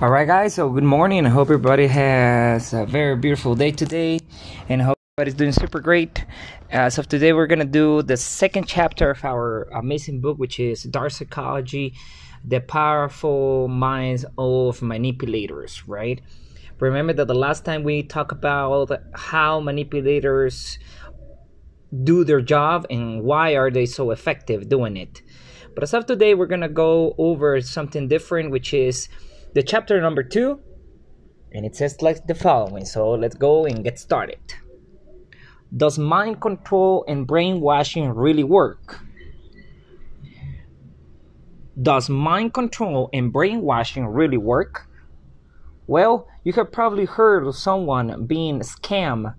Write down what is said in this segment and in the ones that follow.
All right, guys. So good morning. I hope everybody has a very beautiful day today, and hope everybody's doing super great. Uh, as of today, we're gonna do the second chapter of our amazing book, which is Dark Psychology: The Powerful Minds of Manipulators. Right. Remember that the last time we talked about how manipulators do their job and why are they so effective doing it. But as of today, we're gonna go over something different, which is the chapter number two, and it says like the following. So let's go and get started. Does mind control and brainwashing really work? Does mind control and brainwashing really work? Well, you have probably heard of someone being scammed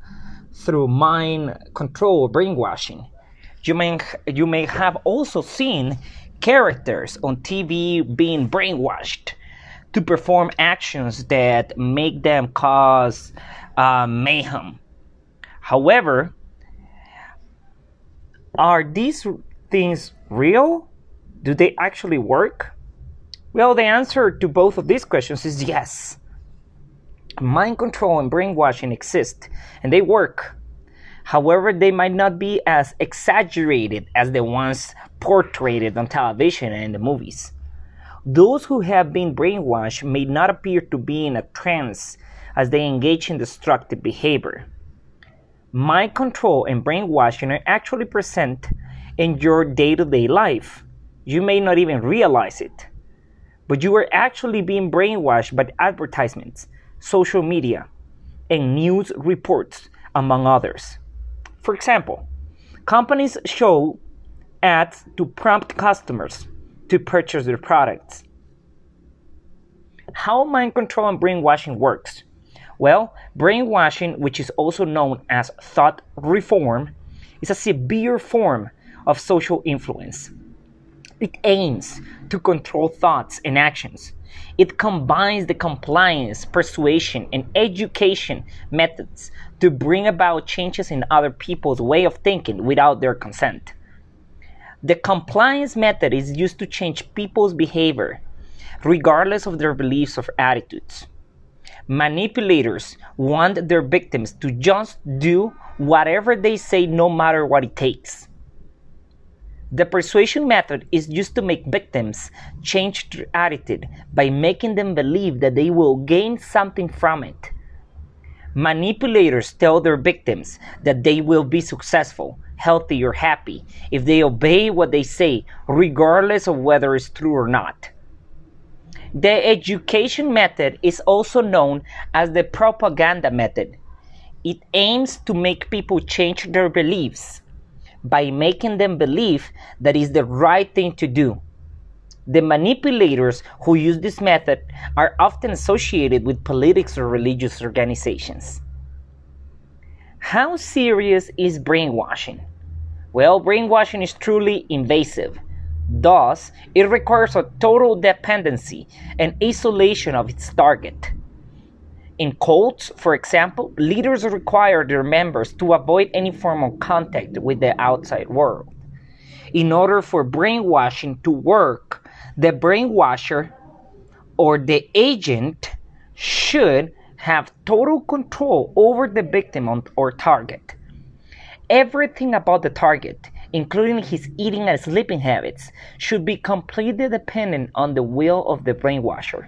through mind control brainwashing. You may, you may have also seen characters on TV being brainwashed to perform actions that make them cause uh, mayhem. However, are these things real? Do they actually work? Well, the answer to both of these questions is yes. Mind control and brainwashing exist and they work. However, they might not be as exaggerated as the ones portrayed on television and in the movies. Those who have been brainwashed may not appear to be in a trance as they engage in destructive behavior. Mind control and brainwashing are actually present in your day to day life. You may not even realize it, but you are actually being brainwashed by advertisements, social media, and news reports, among others. For example, companies show ads to prompt customers to purchase their products. How mind control and brainwashing works? Well, brainwashing, which is also known as thought reform, is a severe form of social influence. It aims to control thoughts and actions. It combines the compliance, persuasion, and education methods to bring about changes in other people's way of thinking without their consent. The compliance method is used to change people's behavior, regardless of their beliefs or attitudes. Manipulators want their victims to just do whatever they say, no matter what it takes. The persuasion method is used to make victims change their attitude by making them believe that they will gain something from it. Manipulators tell their victims that they will be successful healthy, or happy if they obey what they say, regardless of whether it's true or not. The education method is also known as the propaganda method. It aims to make people change their beliefs by making them believe that is the right thing to do. The manipulators who use this method are often associated with politics or religious organizations. How serious is brainwashing? Well, brainwashing is truly invasive. Thus, it requires a total dependency and isolation of its target. In cults, for example, leaders require their members to avoid any form of contact with the outside world. In order for brainwashing to work, the brainwasher or the agent should have total control over the victim or target. Everything about the target, including his eating and sleeping habits, should be completely dependent on the will of the brainwasher.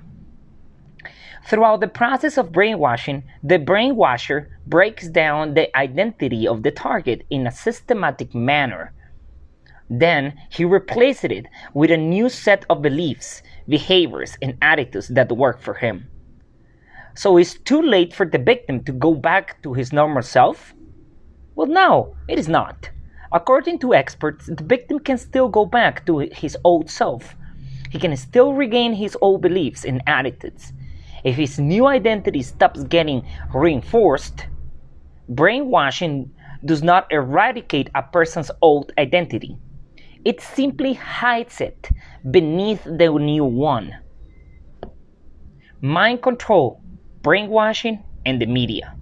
Throughout the process of brainwashing, the brainwasher breaks down the identity of the target in a systematic manner. Then he replaces it with a new set of beliefs, behaviors, and attitudes that work for him. So it's too late for the victim to go back to his normal self well, no, it is not. According to experts, the victim can still go back to his old self. He can still regain his old beliefs and attitudes. If his new identity stops getting reinforced, brainwashing does not eradicate a person's old identity. It simply hides it beneath the new one. Mind control, brainwashing, and the media.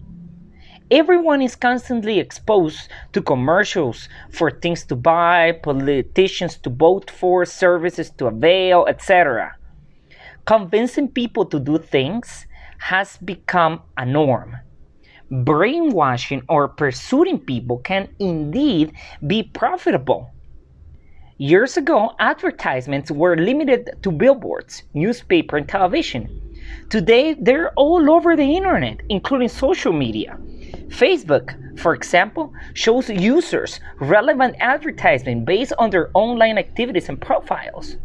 Everyone is constantly exposed to commercials for things to buy, politicians to vote for, services to avail, etc. convincing people to do things has become a norm. Brainwashing or pursuing people can indeed be profitable. Years ago, advertisements were limited to billboards, newspaper, and television. Today, they're all over the internet, including social media. Facebook, for example, shows users relevant advertising based on their online activities and profiles.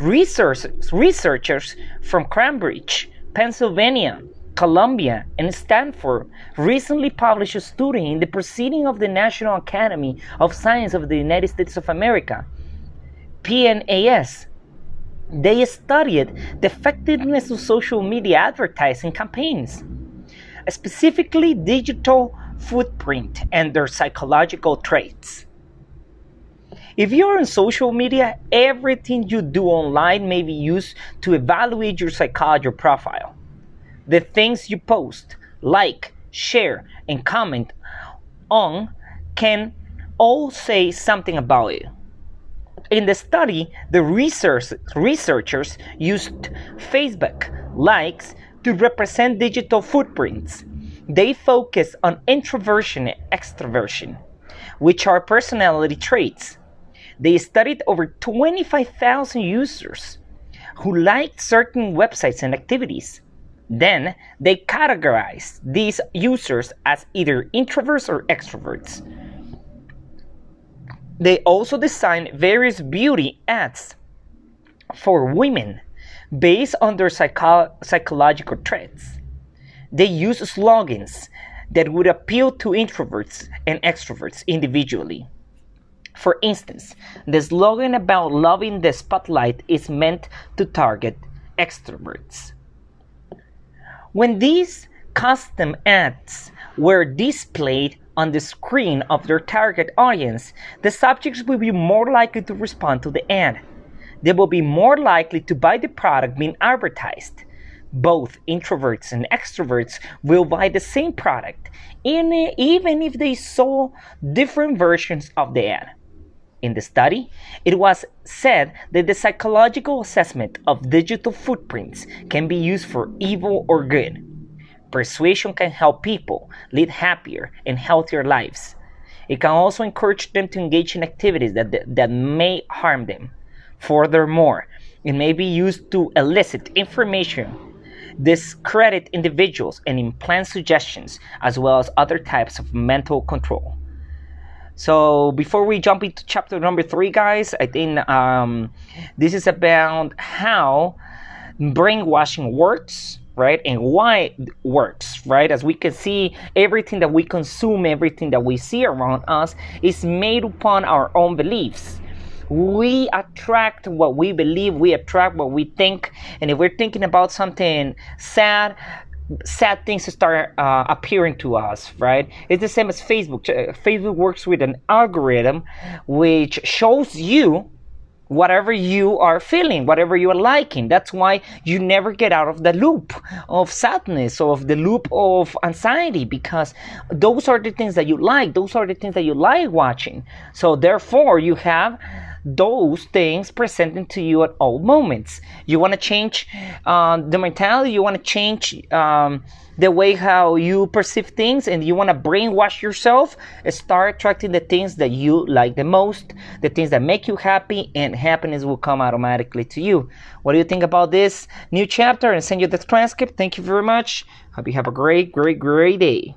Researchers, researchers from Cambridge, Pennsylvania, Columbia, and Stanford recently published a study in the Proceeding of the National Academy of Science of the United States of America, PNAS. They studied the effectiveness of social media advertising campaigns, specifically digital footprint and their psychological traits. If you're on social media, everything you do online may be used to evaluate your psychology profile. The things you post, like, share, and comment on can all say something about you. In the study, the research, researchers used Facebook likes to represent digital footprints. They focus on introversion and extroversion, which are personality traits. They studied over 25,000 users who liked certain websites and activities. Then they categorized these users as either introverts or extroverts. They also designed various beauty ads for women based on their psycho- psychological traits. They use slogans that would appeal to introverts and extroverts individually. For instance, the slogan about loving the spotlight is meant to target extroverts. When these custom ads were displayed on the screen of their target audience, the subjects will be more likely to respond to the ad. They will be more likely to buy the product being advertised. Both introverts and extroverts will buy the same product, even if they saw different versions of the ad. In the study, it was said that the psychological assessment of digital footprints can be used for evil or good. Persuasion can help people lead happier and healthier lives. It can also encourage them to engage in activities that, that may harm them. Furthermore, it may be used to elicit information, discredit individuals, and implant suggestions, as well as other types of mental control. So before we jump into chapter number three, guys, I think um, this is about how brainwashing works, right, and why it works, right? As we can see, everything that we consume, everything that we see around us, is made upon our own beliefs. We attract what we believe, we attract what we think, and if we're thinking about something sad, sad things start uh, appearing to us, right? It's the same as Facebook. Uh, Facebook works with an algorithm which shows you whatever you are feeling, whatever you are liking. That's why you never get out of the loop of sadness or of the loop of anxiety because those are the things that you like. Those are the things that you like watching. So therefore, you have those things presented to you at all moments. You want to change um, the mentality, you want to change um, the way how you perceive things, and you want to brainwash yourself. Start attracting the things that you like the most, the things that make you happy, and happiness will come automatically to you. What do you think about this new chapter? And send you the transcript. Thank you very much. Hope you have a great, great, great day.